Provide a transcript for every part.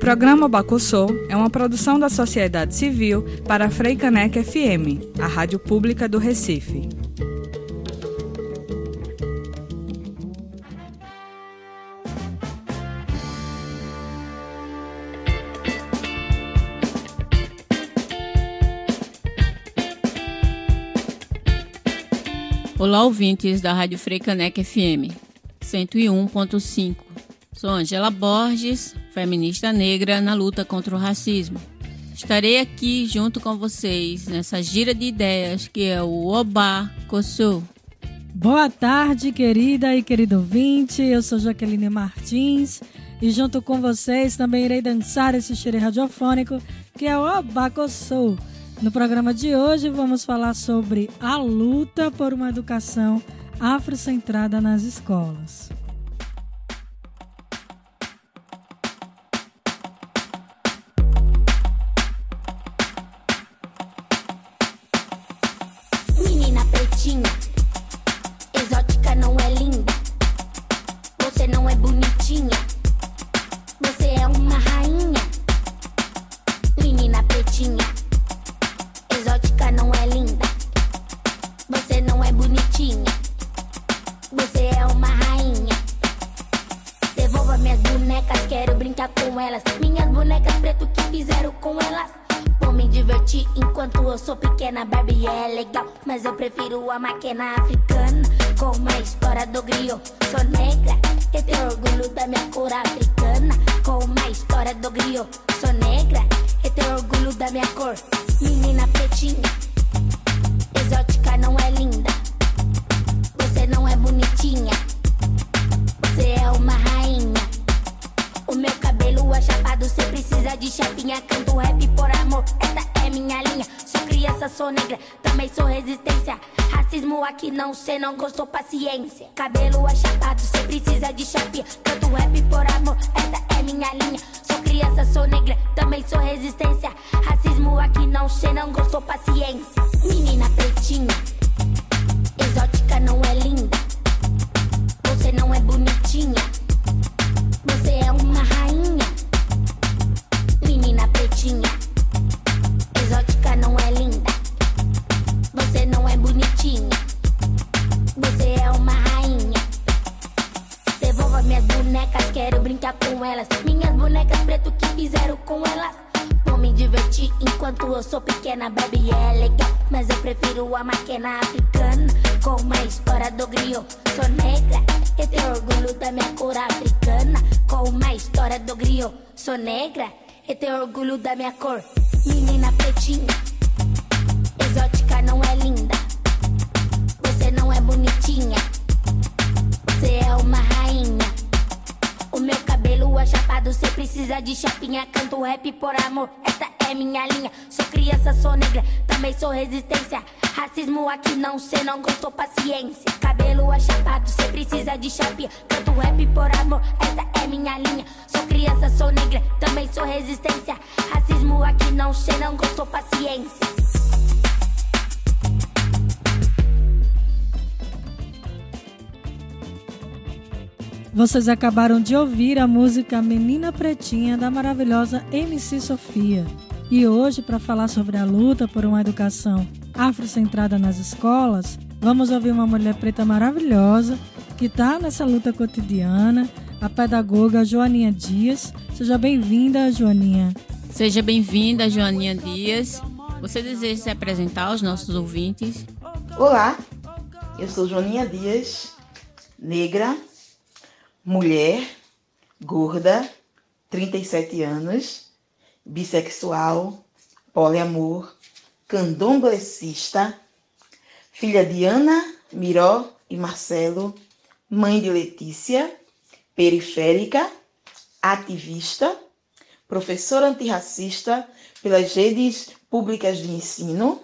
Programa Bacossô é uma produção da sociedade civil para a Freicaneca FM, a rádio pública do Recife. Olá, ouvintes da Rádio Freicaneca FM 101.5. Sou Angela Borges, feminista negra na luta contra o racismo. Estarei aqui junto com vocês nessa gira de ideias que é o Oba Kossou. Boa tarde, querida e querido ouvinte. Eu sou Jaqueline Martins e junto com vocês também irei dançar esse xerê radiofônico que é o Oba Kossou no programa de hoje vamos falar sobre a luta por uma educação afrocentrada nas escolas. Menina a máquina africana. Com a história do griot, sou negra. Eu tenho orgulho da minha cor africana. Com a história do griot, sou negra. Eu tenho orgulho da minha cor. Menina pretinha, exótica não é linda. Você não é bonitinha. Você é uma rainha. O meu cabelo é chapado, cê precisa de chapinha. Canto rap por amor, esta é minha linha. Sou criança, sou negra, também sou resistência. Racismo aqui não, cê não gostou, paciência. Cabelo chapado, cê precisa de chapinha. Canto rap por amor, esta é minha linha. Sou criança, sou negra, também sou resistência. Racismo aqui não, cê não gostou, paciência. Menina pretinha, exótica não é linda. Você não é bonitinha. Brincar com elas. Minhas bonecas preto que fizeram com elas. Vou me divertir enquanto eu sou pequena, baby é legal. Mas eu prefiro a máquina africana. Com a história do griot, sou negra. Eu tenho orgulho da minha cor africana. Com a história do griot, sou negra. Eu tenho orgulho da minha cor. Menina pretinha, exótica não é linda. Você não é bonitinha. Você é uma rainha. O meu cabelo é chapado, cê precisa de chapinha. Canto rap por amor, esta é minha linha. Sou criança, sou negra, também sou resistência. Racismo aqui não, cê não gostou, paciência. Cabelo é chapado, cê precisa de chapinha. Canto rap por amor, esta é minha linha. Sou criança, sou negra, também sou resistência. Racismo aqui não, cê não gostou, paciência. Vocês acabaram de ouvir a música Menina Pretinha da maravilhosa MC Sofia. E hoje, para falar sobre a luta por uma educação afrocentrada nas escolas, vamos ouvir uma mulher preta maravilhosa que está nessa luta cotidiana, a pedagoga Joaninha Dias. Seja bem-vinda, Joaninha. Seja bem-vinda, Joaninha Dias. Você deseja se apresentar aos nossos ouvintes? Olá, eu sou Joaninha Dias, negra, mulher, gorda, 37 anos, bissexual, poliamor, candomblessista, filha de Ana Miró e Marcelo, mãe de Letícia, periférica, ativista, professora antirracista pelas redes públicas de ensino,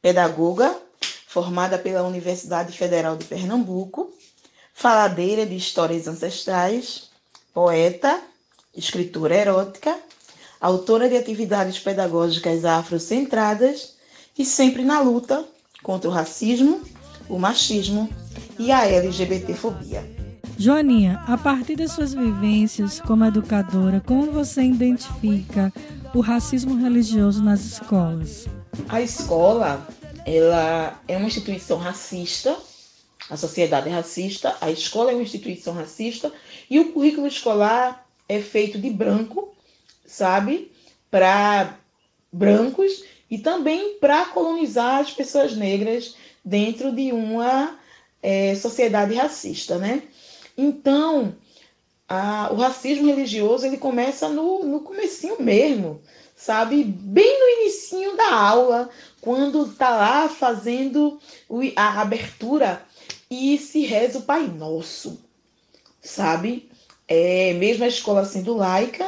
pedagoga, formada pela Universidade Federal de Pernambuco, faladeira de histórias ancestrais, poeta, escritora erótica, autora de atividades pedagógicas afrocentradas e sempre na luta contra o racismo, o machismo e a LGBTfobia. Joaninha, a partir das suas vivências como educadora, como você identifica o racismo religioso nas escolas? A escola, ela é uma instituição racista, a sociedade é racista, a escola é uma instituição racista e o currículo escolar é feito de branco, sabe? Para brancos e também para colonizar as pessoas negras dentro de uma é, sociedade racista, né? Então, a, o racismo religioso ele começa no, no comecinho mesmo, sabe? Bem no inicinho da aula, quando tá lá fazendo a abertura e se reza o Pai Nosso, sabe? É, mesmo a escola sendo laica,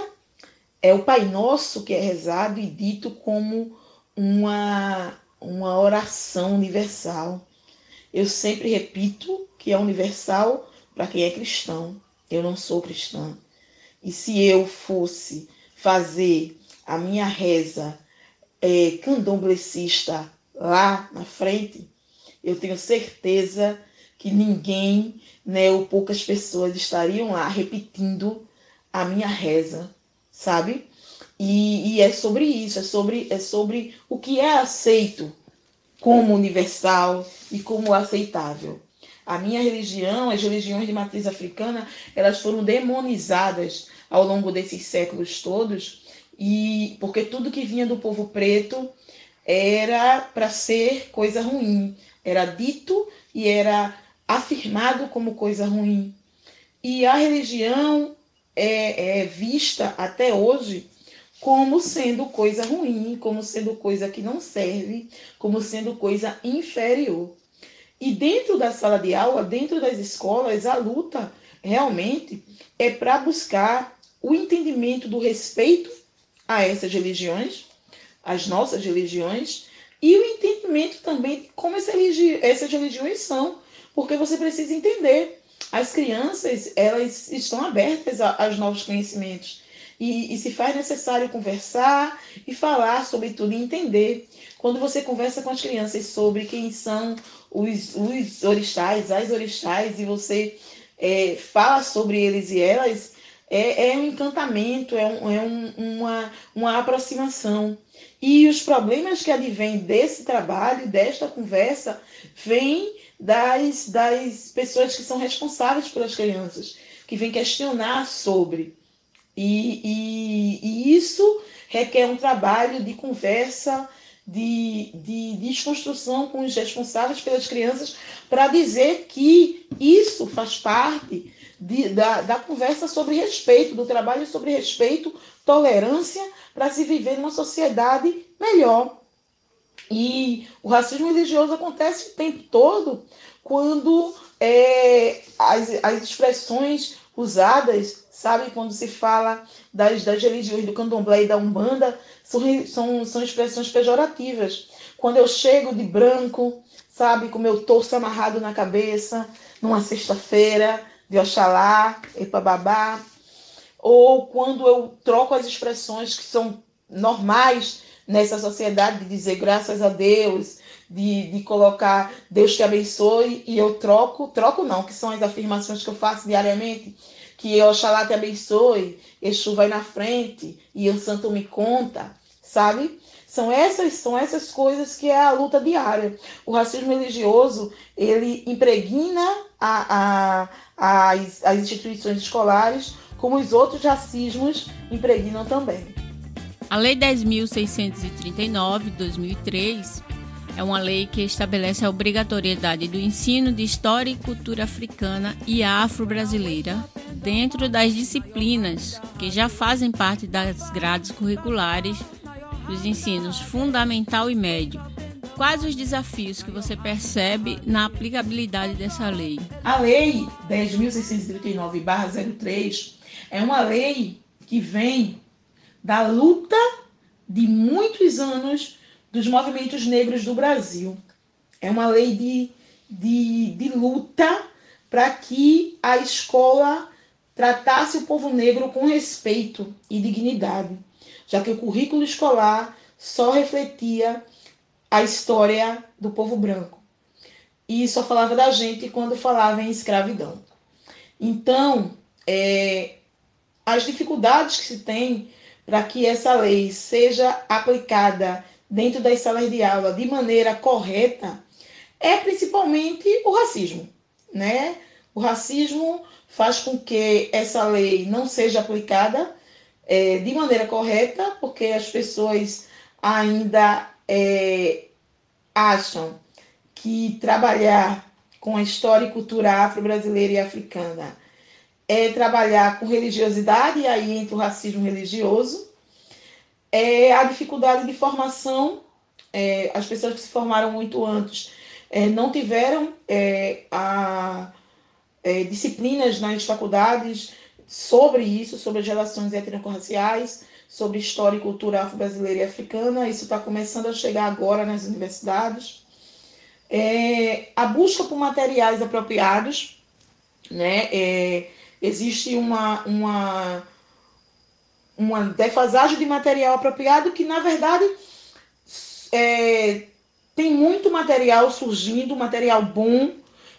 é o Pai Nosso que é rezado e dito como uma, uma oração universal. Eu sempre repito que é universal para quem é cristão. Eu não sou cristã. E se eu fosse fazer a minha reza é, candomblessista lá na frente, eu tenho certeza que ninguém, né, ou poucas pessoas estariam lá repetindo a minha reza, sabe? E, e, é sobre isso, é sobre, é sobre o que é aceito como universal e como aceitável. A minha religião, as religiões de matriz africana, elas foram demonizadas ao longo desses séculos todos, e porque tudo que vinha do povo preto era para ser coisa ruim, era dito e era afirmado como coisa ruim. E a religião é, é vista até hoje como sendo coisa ruim, como sendo coisa que não serve, como sendo coisa inferior. E dentro da sala de aula, dentro das escolas, a luta realmente é para buscar o entendimento do respeito a essas religiões, as nossas religiões, e o entendimento também de como essas, religi essas religiões são, porque você precisa entender. As crianças, elas estão abertas aos novos conhecimentos. E, e, se faz necessário conversar e falar sobre tudo e entender. Quando você conversa com as crianças sobre quem são os, os orixás, as orixás, e você é, fala sobre eles e elas, é, é um encantamento, é, um, é um, uma, uma aproximação. E os problemas que advêm desse trabalho, desta conversa, vêm das, das pessoas que são responsáveis pelas crianças, que vêm questionar sobre. E, e, e isso requer um trabalho de conversa, de, de desconstrução com os responsáveis pelas crianças, para dizer que isso faz parte de, da, da conversa sobre respeito, do trabalho sobre respeito, tolerância, para se viver numa sociedade melhor. E o racismo religioso acontece o tempo todo quando é, as, as expressões usadas sabe? Quando se fala das, das religiões do candomblé e da umbanda, são, são, são expressões pejorativas. Quando eu chego de branco, sabe, com meu torso amarrado na cabeça, numa sexta-feira, de Oxalá, Epababá, ou quando eu troco as expressões que são normais nessa sociedade, de dizer graças a Deus, de, de colocar Deus te abençoe, e eu troco, troco não, que são as afirmações que eu faço diariamente, que Oxalá te abençoe, Exu vai na frente e o santo me conta, sabe? São essas, são essas coisas que é a luta diária. O racismo religioso, ele impregna a, a, as, as instituições escolares, como os outros racismos impregnam também. A Lei 10.639, de 2003, é uma lei que estabelece a obrigatoriedade do ensino de história e cultura africana e afro-brasileira dentro das disciplinas que já fazem parte das grades curriculares dos ensinos fundamental e médio, quais os desafios que você percebe na aplicabilidade dessa lei? A Lei 10.639-03 é uma lei que vem da luta de muitos anos dos movimentos negros do Brasil. É uma lei de, de, de luta para que a escola tratasse o povo negro com respeito e dignidade, já que o currículo escolar só refletia a história do povo branco e só falava da gente quando falava em escravidão. Então, é, as dificuldades que se tem para que essa lei seja aplicada dentro das salas de aula de maneira correta é principalmente o racismo, né? O racismo faz com que essa lei não seja aplicada é, de maneira correta, porque as pessoas ainda é, acham que trabalhar com a história e cultura afro-brasileira e africana é trabalhar com religiosidade, e aí entra o racismo religioso, é a dificuldade de formação, é, as pessoas que se formaram muito antes é, não tiveram é, a, é, disciplinas nas faculdades sobre isso, sobre as relações étnico-raciais, sobre história e cultura afro-brasileira e africana. Isso está começando a chegar agora nas universidades. É, a busca por materiais apropriados, né? Existe uma, uma, uma defasagem de material apropriado que, na verdade, é, tem muito material surgindo, material bom,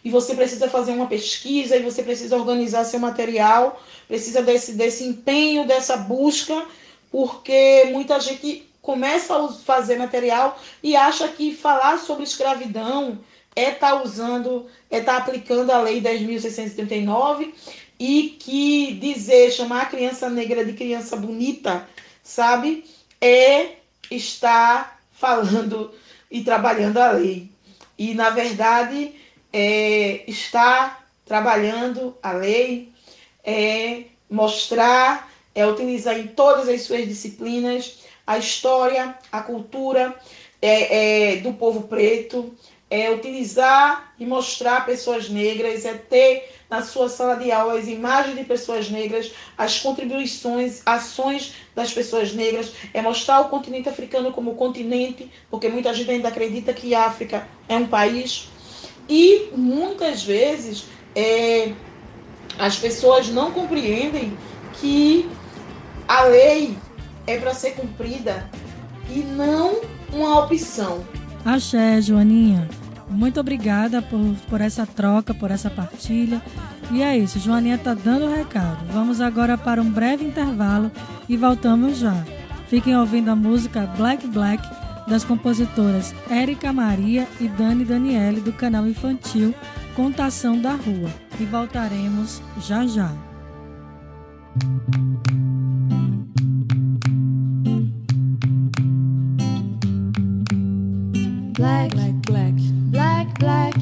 e você precisa fazer uma pesquisa, e você precisa organizar seu material, precisa desse, desse empenho, dessa busca, porque muita gente começa a fazer material e acha que falar sobre escravidão é estar tá usando, é estar tá aplicando a lei 10.639 e que dizer, chamar a criança negra de criança bonita, sabe, é estar falando e trabalhando a lei. E, na verdade, é estar trabalhando a lei, é mostrar, é utilizar em todas as suas disciplinas a história, a cultura é, é, do povo preto, é utilizar e mostrar pessoas negras, é ter na sua sala de aula as imagens de pessoas negras, as contribuições, ações das pessoas negras, é mostrar o continente africano como continente, porque muita gente ainda acredita que a África é um país. E muitas vezes é, as pessoas não compreendem que a lei é para ser cumprida e não uma opção. Axé, Joaninha. Muito obrigada por, por essa troca, por essa partilha. E é isso, Joaninha está dando o recado. Vamos agora para um breve intervalo e voltamos já. Fiquem ouvindo a música Black Black das compositoras Érica Maria e Dani Daniele do canal infantil Contação da Rua. E voltaremos já já. Black, black, black. black, black, black, black,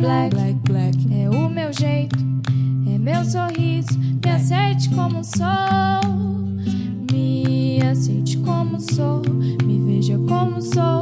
Black, black, black, é o meu jeito, é meu sorriso. Me aceite como sou, me aceite como sou, me veja como sou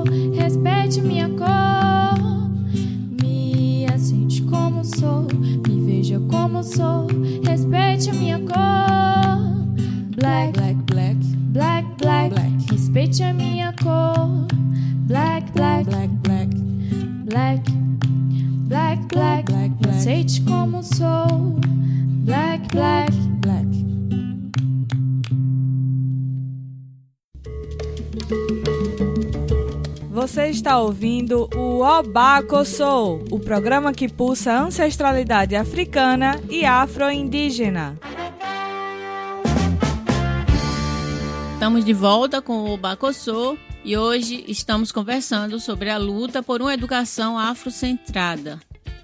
está ouvindo o Obaco Soul, o programa que pulsa ancestralidade africana e afro-indígena. Estamos de volta com o Obaco Soul e hoje estamos conversando sobre a luta por uma educação afrocentrada.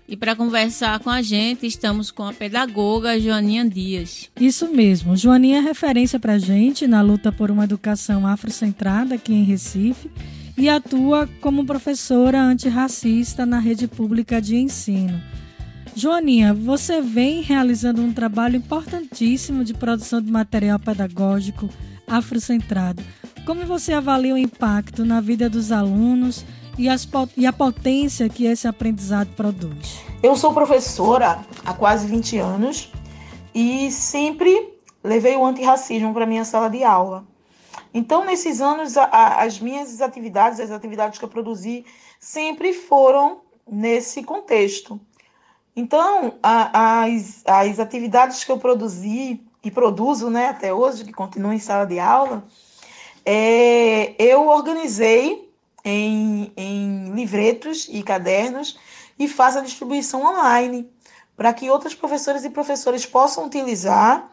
E para conversar com a gente, estamos com a pedagoga Joaninha Dias. Isso mesmo. Joaninha é referência para a gente na luta por uma educação afrocentrada aqui em Recife e atua como professora antirracista na rede pública de ensino. Joaninha, você vem realizando um trabalho importantíssimo de produção de material pedagógico afrocentrado. Como você avalia o impacto na vida dos alunos e, as, e a potência que esse aprendizado produz? Eu sou professora há quase 20 anos e sempre levei o antirracismo para minha sala de aula. Então, nesses anos, a, a, as minhas atividades, as atividades que eu produzi, sempre foram nesse contexto. Então, a, as, as atividades que eu produzi e produzo né, até hoje, que continuam em sala de aula, é, eu organizei em, em livretos e cadernos e faça a distribuição online, para que outros professores e professores possam utilizar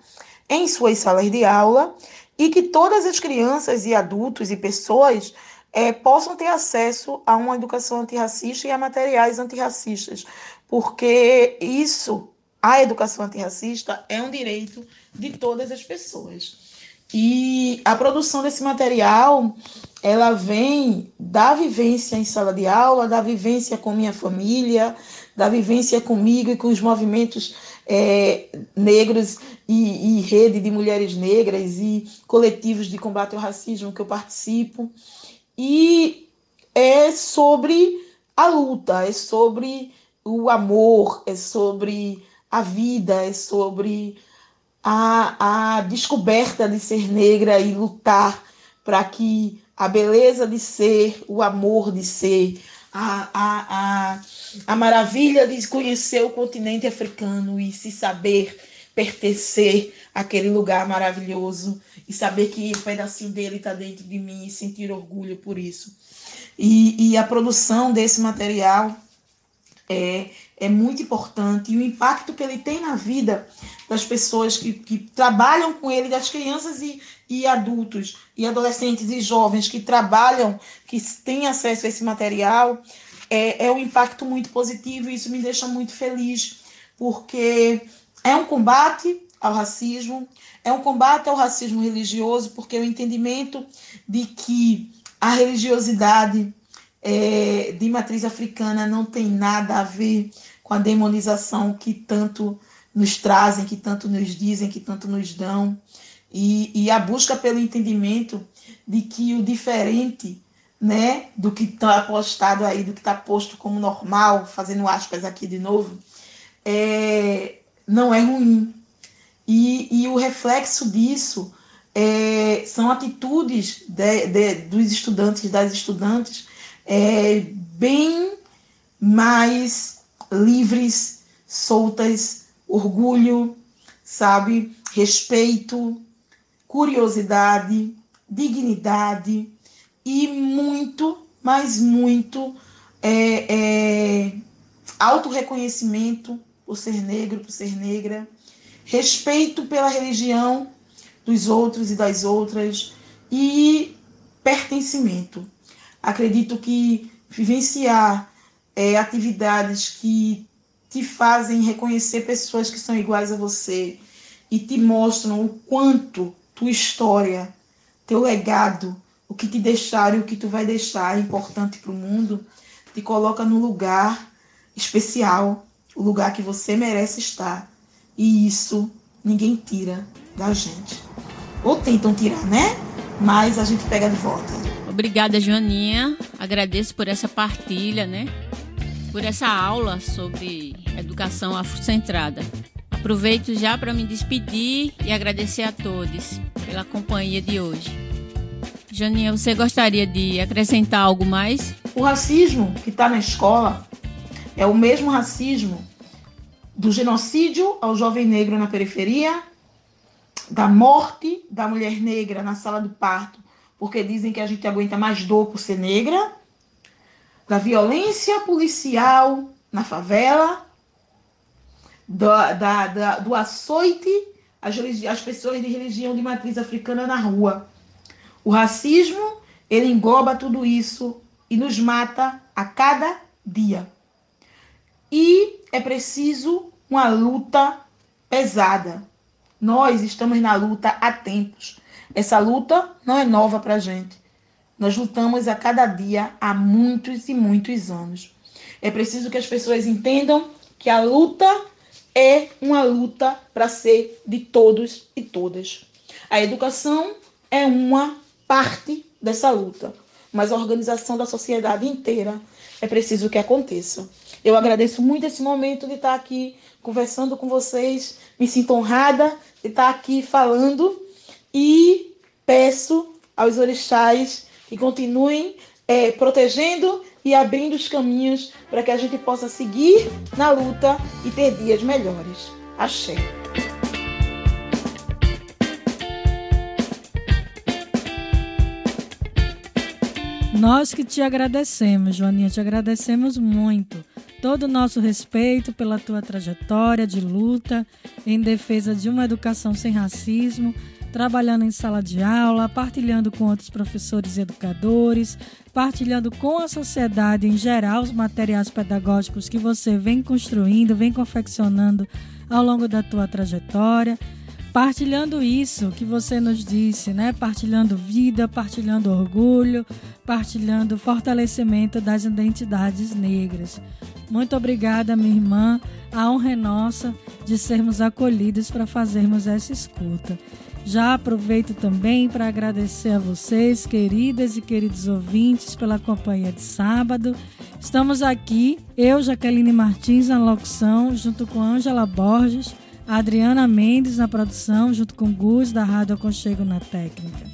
em suas salas de aula e que todas as crianças e adultos e pessoas é, possam ter acesso a uma educação antirracista e a materiais antirracistas, porque isso, a educação antirracista, é um direito de todas as pessoas. E a produção desse material, ela vem da vivência em sala de aula, da vivência com minha família, da vivência comigo e com os movimentos é, negros e, e, rede de mulheres negras e coletivos de combate ao racismo que eu participo. E é sobre a luta, é sobre o amor, é sobre a vida, é sobre a, a descoberta de ser negra e lutar para que a beleza de ser, o amor de ser, a, a, a, a maravilha de conhecer o continente africano e se saber pertencer àquele lugar maravilhoso e saber que um pedacinho dele está dentro de mim e sentir orgulho por isso. E, e a produção desse material é, é muito importante e o impacto que ele tem na vida das pessoas que, que trabalham com ele, das crianças e, e adultos, e adolescentes e jovens que trabalham, que têm acesso a esse material, é, é um impacto muito positivo e isso me deixa muito feliz, porque é um combate ao racismo, é um combate ao racismo religioso, porque o entendimento de que a religiosidade é, de matriz africana não tem nada a ver com a demonização que tanto nos trazem, que tanto nos dizem, que tanto nos dão, e, e a busca pelo entendimento de que o diferente né, do que está postado aí, do que está posto como normal, fazendo aspas aqui de novo, é, não é ruim. E, e o reflexo disso é, são atitudes de, de, dos estudantes, das estudantes, é, bem mais livres, soltas, orgulho, sabe? Respeito, curiosidade, dignidade e muito, mas muito é, é, autorreconhecimento por ser negro, por ser negra, respeito pela religião dos outros e das outras e pertencimento. Acredito que vivenciar é, atividades que te fazem reconhecer pessoas que são iguais a você e te mostram o quanto tua história, teu legado, o que te deixaram e o que tu vai deixar é importante para o mundo, te coloca no lugar especial, o lugar que você merece estar. E isso ninguém tira da gente. Ou tentam tirar, né? Mas a gente pega de volta. Obrigada, Joaninha. Agradeço por essa partilha, né? Por essa aula sobre educação afrocentrada. Aproveito já para me despedir e agradecer a todos pela companhia de hoje. Joaninha, você gostaria de acrescentar algo mais? O racismo que está na escola é o mesmo racismo do genocídio ao jovem negro na periferia, da morte da mulher negra na sala do parto porque dizem que a gente aguenta mais dor por ser negra, da violência policial na favela, do, da, da, do açoite às, pessoas de religião de matriz africana na rua. O racismo, ele engloba tudo isso e nos mata a cada dia. E é preciso uma luta pesada. Nós estamos na luta há tempos. Essa luta não é nova para a gente. Nós lutamos a cada dia há muitos e muitos anos. É preciso que as pessoas entendam que a luta é uma luta para ser de todos e todas. A educação é uma parte dessa luta, mas a organização da sociedade inteira é preciso que aconteça. Eu agradeço muito esse momento de estar aqui conversando com vocês, me sinto honrada de estar aqui falando e peço aos orixás que continuem é, protegendo e abrindo os caminhos para que a gente possa seguir na luta e ter dias melhores. Axé. Nós que te agradecemos, Joaninha, te agradecemos muito. Todo o nosso respeito pela tua trajetória de luta em defesa de uma educação sem racismo, trabalhando em sala de aula, partilhando com outros professores e educadores, partilhando com a sociedade em geral os materiais pedagógicos que você vem construindo, vem confeccionando ao longo da tua trajetória partilhando isso que você nos disse, né? Partilhando vida, partilhando orgulho, partilhando fortalecimento das identidades negras. Muito obrigada, minha irmã. A honra é nossa de sermos acolhidos para fazermos essa escuta. Já aproveito também para agradecer a vocês, queridas e queridos ouvintes, pela companhia de sábado. Estamos aqui, eu, Jaqueline Martins, na locução, junto com Ângela Borges, Adriana Mendes na produção, junto com Gus, da Rádio Aconchego na técnica.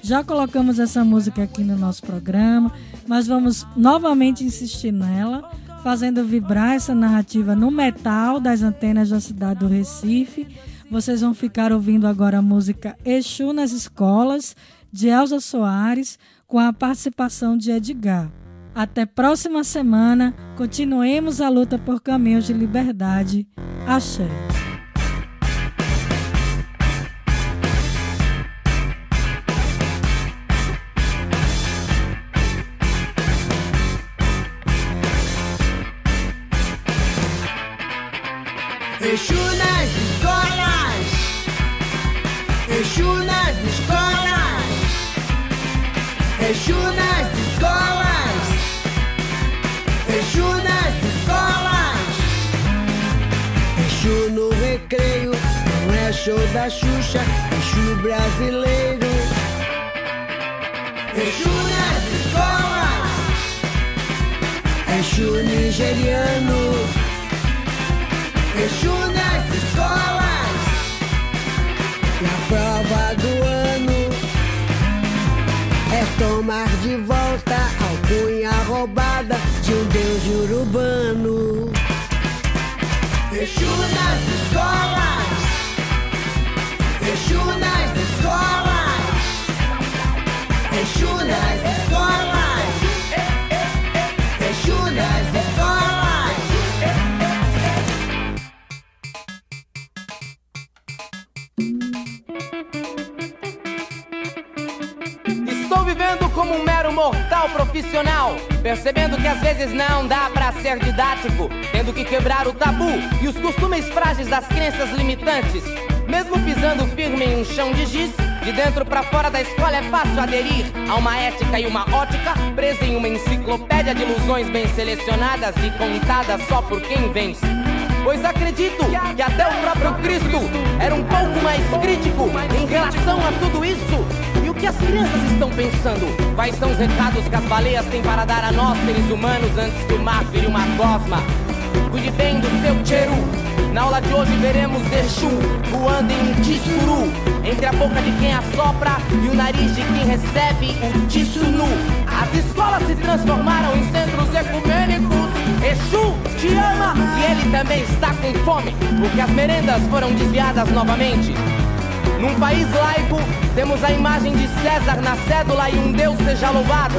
Já colocamos essa música aqui no nosso programa, mas vamos novamente insistir nela, fazendo vibrar essa narrativa no metal das antenas da cidade do Recife vocês vão ficar ouvindo agora a música Exu nas Escolas, de Elza Soares, com a participação de Edgar. Até próxima semana, continuemos a luta por caminhos de liberdade. Axé. Show da Xuxa, Exu brasileiro, Exu nas escolas, Exu nigeriano. Exu nas escolas E a prova do ano. É tomar de volta a alcunha roubada De um deus urbano. Exu nas escolas Escolas Estou vivendo como um mero mortal profissional, percebendo que às vezes não dá pra ser didático, tendo que quebrar o tabu e os costumes frágeis das crenças limitantes. Mesmo pisando firme em um chão de giz, de dentro pra fora da escola é fácil aderir a uma ética e uma ótica presa em uma enciclopédia de ilusões bem selecionadas e contadas só por quem vence. Pois acredito que até o próprio Cristo era um pouco mais crítico em relação a tudo isso. E o que as crianças estão pensando? Quais são os recados que as baleias têm para dar a nós, seres humanos, antes que o mar vire uma gosma? Cuide bem do seu tcheru. Na aula de hoje veremos Exu voando em um tissuru Entre a boca de quem assopra e o nariz de quem recebe o tissunu As escolas se transformaram em centros ecumênicos Exu te ama e ele também está com fome Porque as merendas foram desviadas novamente num país laico, temos a imagem de César na cédula e um Deus seja louvado.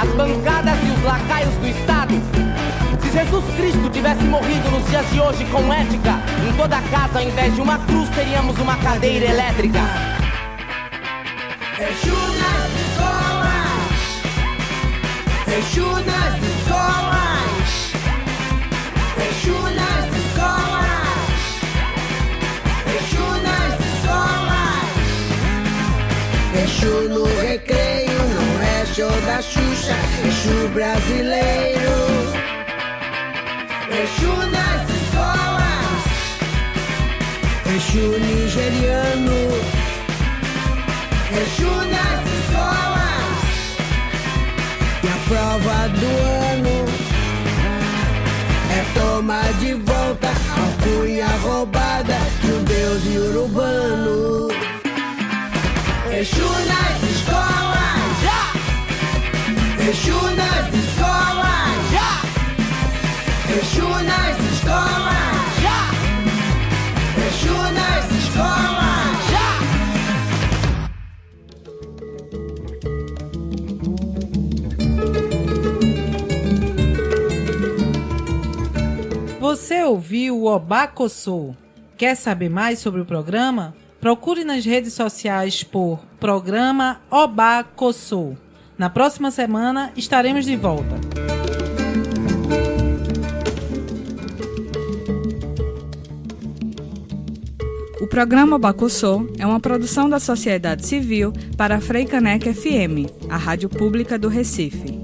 as bancadas e os lacaios do Estado. Se Jesus Cristo tivesse morrido nos dias de hoje com ética, em toda casa, ao invés de uma cruz, teríamos uma cadeira elétrica. Exu nas escolas, Exu nas escolas, Exu nas escolas, Exu nas escolas, Exu no recreio, não é show da Xuxa, Exu brasileiro, Exu nas escolas Já! Exu nas escolas Já! Exu nas escolas Já! Você ouviu o Obacossô? Quer saber mais sobre o programa? Procure nas redes sociais por Programa Obacossô. Na próxima semana estaremos de volta. O programa Bacussô é uma produção da sociedade civil para a Freicaneca FM, a rádio pública do Recife.